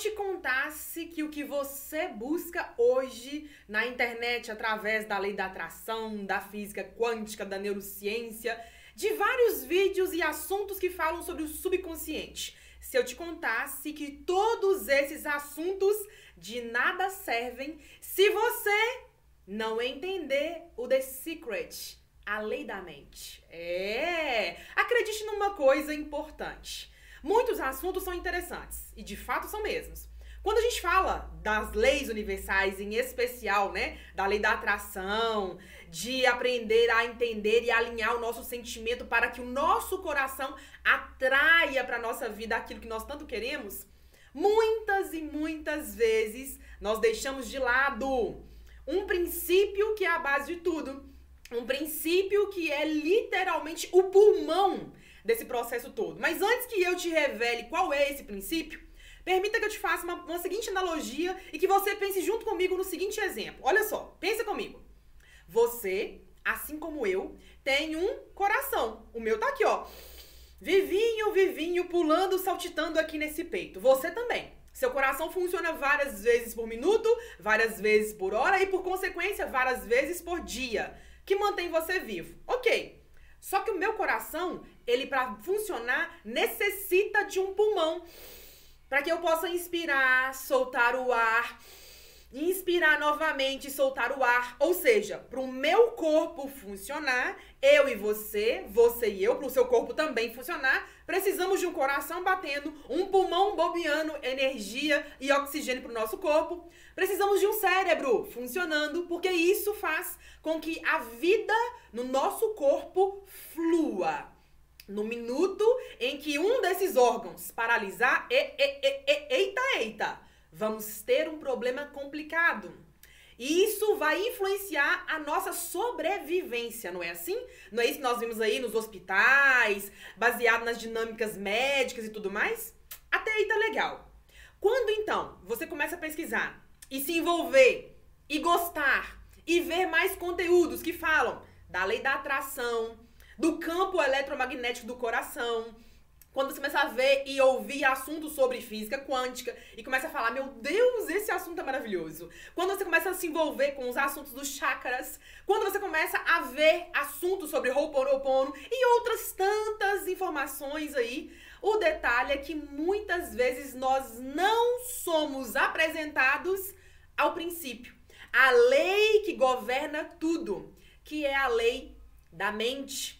te contasse que o que você busca hoje na internet através da lei da atração, da física quântica, da neurociência, de vários vídeos e assuntos que falam sobre o subconsciente, se eu te contasse que todos esses assuntos de nada servem se você não entender o The Secret, a lei da mente. É! Acredite numa coisa importante. Muitos assuntos são interessantes, e de fato são mesmos. Quando a gente fala das leis universais, em especial, né, da lei da atração, de aprender a entender e alinhar o nosso sentimento para que o nosso coração atraia para nossa vida aquilo que nós tanto queremos, muitas e muitas vezes nós deixamos de lado um princípio que é a base de tudo, um princípio que é literalmente o pulmão desse processo todo. Mas antes que eu te revele qual é esse princípio, permita que eu te faça uma, uma seguinte analogia e que você pense junto comigo no seguinte exemplo. Olha só, pensa comigo. Você, assim como eu, tem um coração. O meu tá aqui, ó. Vivinho, vivinho, pulando, saltitando aqui nesse peito. Você também. Seu coração funciona várias vezes por minuto, várias vezes por hora e, por consequência, várias vezes por dia, que mantém você vivo. Ok. Só que o meu coração, ele para funcionar necessita de um pulmão para que eu possa inspirar, soltar o ar, inspirar novamente, soltar o ar, ou seja, para o meu corpo funcionar, eu e você, você e eu, para o seu corpo também funcionar, precisamos de um coração batendo, um pulmão bobeando energia e oxigênio para o nosso corpo. Precisamos de um cérebro funcionando, porque isso faz com que a vida no nosso corpo. No minuto em que um desses órgãos paralisar, e, e, e, eita, eita, vamos ter um problema complicado. E isso vai influenciar a nossa sobrevivência, não é assim? Não é isso que nós vimos aí nos hospitais, baseado nas dinâmicas médicas e tudo mais? Até aí tá legal. Quando então você começa a pesquisar e se envolver e gostar e ver mais conteúdos que falam da lei da atração, do campo eletromagnético do coração, quando você começa a ver e ouvir assuntos sobre física quântica e começa a falar, meu Deus, esse assunto é maravilhoso. Quando você começa a se envolver com os assuntos dos chakras, quando você começa a ver assuntos sobre Ho'oponopono e outras tantas informações aí, o detalhe é que muitas vezes nós não somos apresentados ao princípio. A lei que governa tudo, que é a lei da mente.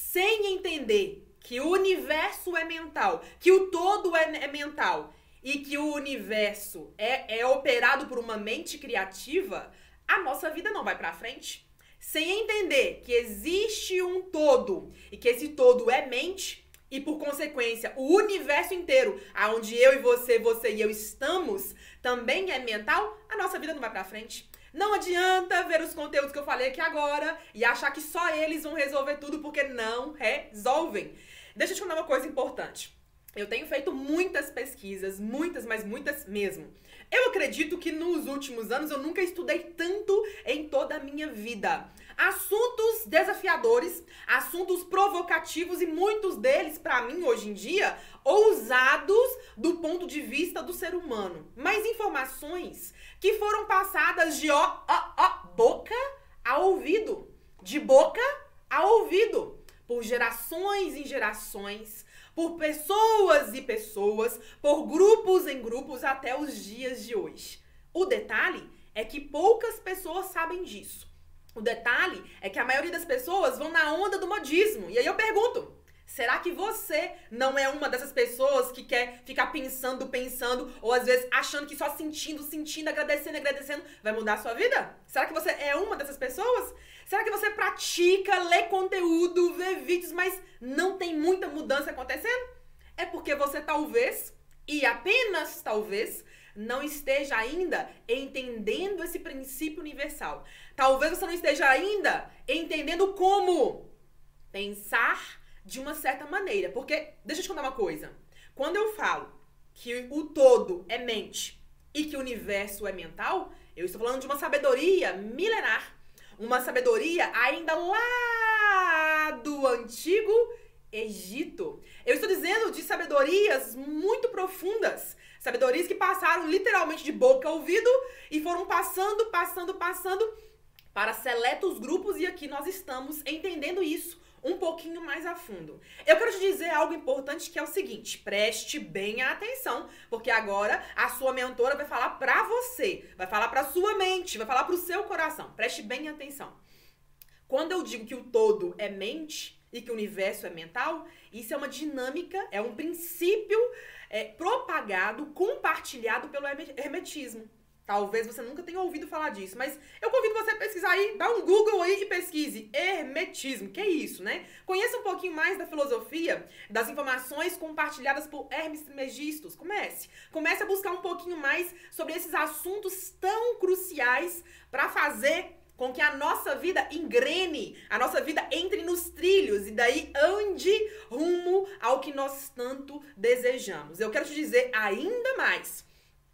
Sem entender que o universo é mental, que o todo é, é mental e que o universo é, é operado por uma mente criativa, a nossa vida não vai para frente. Sem entender que existe um todo e que esse todo é mente e por consequência o universo inteiro, aonde eu e você, você e eu estamos, também é mental, a nossa vida não vai para frente. Não adianta ver os conteúdos que eu falei aqui agora e achar que só eles vão resolver tudo, porque não resolvem. Deixa eu te contar uma coisa importante. Eu tenho feito muitas pesquisas, muitas, mas muitas mesmo. Eu acredito que nos últimos anos eu nunca estudei tanto em toda a minha vida. Assuntos desafiadores, assuntos provocativos e muitos deles, para mim, hoje em dia, ousados do ponto de vista do ser humano. Mas informações que foram passadas de ó, ó, ó, boca a ouvido. De boca a ouvido. Por gerações e gerações por pessoas e pessoas, por grupos em grupos até os dias de hoje. O detalhe é que poucas pessoas sabem disso. O detalhe é que a maioria das pessoas vão na onda do modismo. E aí eu pergunto: será que você não é uma dessas pessoas que quer ficar pensando, pensando, ou às vezes achando que só sentindo, sentindo, agradecendo, agradecendo vai mudar a sua vida? Será que você é uma dessas pessoas? Será que você pratica, lê conteúdo, vê vídeos, mas não tem muita mudança acontecendo? É porque você talvez, e apenas talvez, não esteja ainda entendendo esse princípio universal. Talvez você não esteja ainda entendendo como pensar de uma certa maneira. Porque, deixa eu te contar uma coisa. Quando eu falo que o todo é mente e que o universo é mental, eu estou falando de uma sabedoria milenar uma sabedoria ainda lá do antigo Egito. Eu estou dizendo de sabedorias muito profundas, Sabedorias que passaram literalmente de boca a ouvido e foram passando, passando, passando para seletos grupos e aqui nós estamos entendendo isso um pouquinho mais a fundo. Eu quero te dizer algo importante que é o seguinte: preste bem atenção, porque agora a sua mentora vai falar para você, vai falar para sua mente, vai falar para o seu coração. Preste bem atenção. Quando eu digo que o todo é mente e que o universo é mental, isso é uma dinâmica, é um princípio é, propagado, compartilhado pelo hermetismo. Talvez você nunca tenha ouvido falar disso, mas eu convido você a pesquisar aí, dá um Google aí e pesquise hermetismo. Que é isso, né? Conheça um pouquinho mais da filosofia, das informações compartilhadas por Hermes Trismegistus. Comece. Comece a buscar um pouquinho mais sobre esses assuntos tão cruciais para fazer com que a nossa vida engrene, a nossa vida entre nos trilhos e daí ande rumo ao que nós tanto desejamos. Eu quero te dizer ainda mais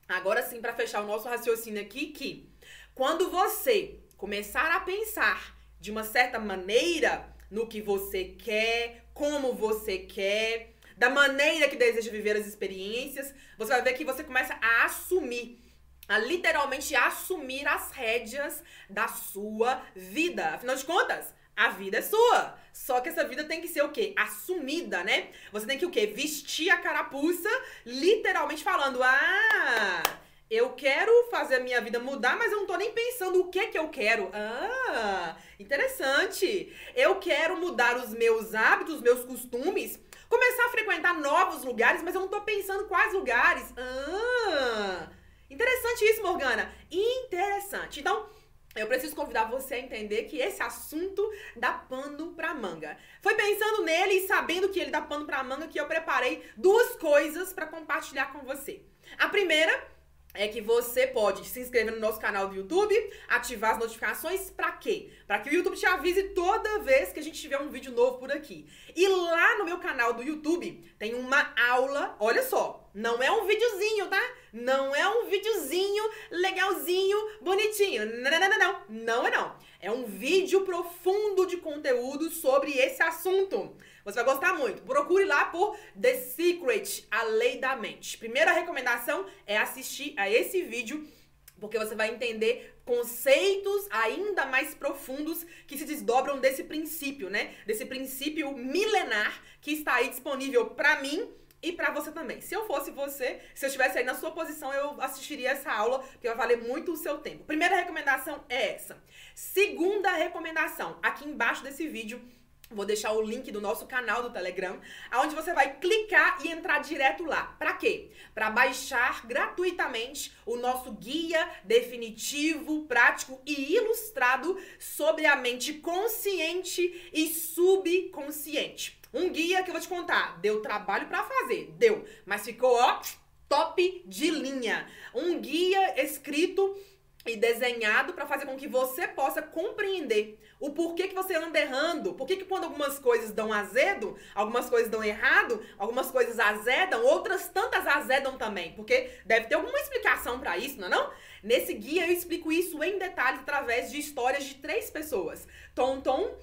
Agora sim, para fechar o nosso raciocínio aqui, que quando você começar a pensar de uma certa maneira no que você quer, como você quer, da maneira que deseja viver as experiências, você vai ver que você começa a assumir, a literalmente assumir as rédeas da sua vida. Afinal de contas, a vida é sua. Só que essa vida tem que ser o quê? Assumida, né? Você tem que o quê? Vestir a carapuça, literalmente falando: "Ah, eu quero fazer a minha vida mudar, mas eu não tô nem pensando o que que eu quero. Ah, interessante. Eu quero mudar os meus hábitos, os meus costumes, começar a frequentar novos lugares, mas eu não tô pensando quais lugares. Ah, interessante isso, Morgana. Interessante. Então, eu preciso convidar você a entender que esse assunto dá pano pra manga. Foi pensando nele e sabendo que ele dá pano pra manga que eu preparei duas coisas para compartilhar com você. A primeira é que você pode se inscrever no nosso canal do YouTube, ativar as notificações, para quê? Para que o YouTube te avise toda vez que a gente tiver um vídeo novo por aqui. E lá no meu canal do YouTube tem uma aula, olha só, não é um videozinho, tá? Não é um videozinho legalzinho, bonitinho. Não, não, não, não. Não é não. É um vídeo profundo de conteúdo sobre esse assunto. Você vai gostar muito. Procure lá por The Secret, a lei da mente. Primeira recomendação é assistir a esse vídeo porque você vai entender conceitos ainda mais profundos que se desdobram desse princípio, né? Desse princípio milenar que está aí disponível para mim e para você também. Se eu fosse você, se eu estivesse aí na sua posição, eu assistiria essa aula, porque vai valer muito o seu tempo. Primeira recomendação é essa. Segunda recomendação, aqui embaixo desse vídeo Vou deixar o link do nosso canal do Telegram, aonde você vai clicar e entrar direto lá. Para quê? Para baixar gratuitamente o nosso guia definitivo, prático e ilustrado sobre a mente consciente e subconsciente. Um guia que eu vou te contar, deu trabalho para fazer, deu, mas ficou ó top de linha. Um guia escrito e desenhado para fazer com que você possa compreender o porquê que você anda errando, por que quando algumas coisas dão azedo, algumas coisas dão errado, algumas coisas azedam, outras tantas azedam também, porque deve ter alguma explicação para isso, não é não? Nesse guia eu explico isso em detalhes através de histórias de três pessoas. Tom Tom,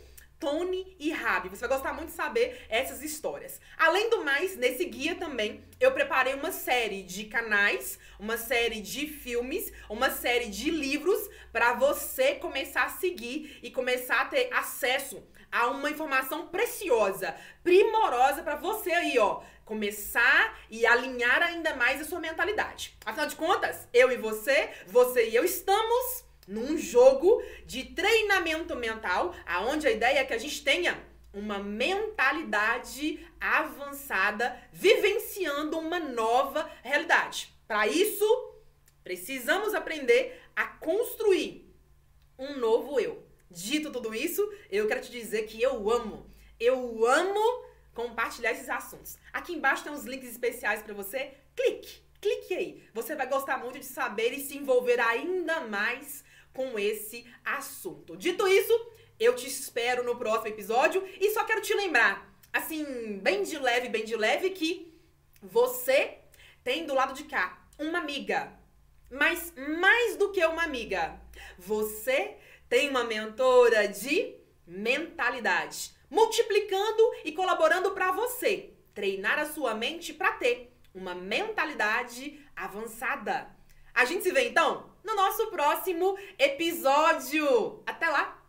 Tony e Rabi. Você vai gostar muito de saber essas histórias. Além do mais, nesse guia também eu preparei uma série de canais, uma série de filmes, uma série de livros para você começar a seguir e começar a ter acesso a uma informação preciosa, primorosa para você aí, ó, começar e alinhar ainda mais a sua mentalidade. Afinal de contas, eu e você, você e eu estamos num jogo de treinamento mental, aonde a ideia é que a gente tenha uma mentalidade avançada, vivenciando uma nova realidade. Para isso, precisamos aprender a construir um novo eu. Dito tudo isso, eu quero te dizer que eu amo, eu amo compartilhar esses assuntos. Aqui embaixo tem uns links especiais para você. Clique, clique aí. Você vai gostar muito de saber e se envolver ainda mais com esse assunto. Dito isso, eu te espero no próximo episódio e só quero te lembrar, assim, bem de leve, bem de leve, que você tem do lado de cá uma amiga. Mas mais do que uma amiga, você tem uma mentora de mentalidade, multiplicando e colaborando para você treinar a sua mente para ter uma mentalidade avançada. A gente se vê então no nosso próximo episódio. Até lá!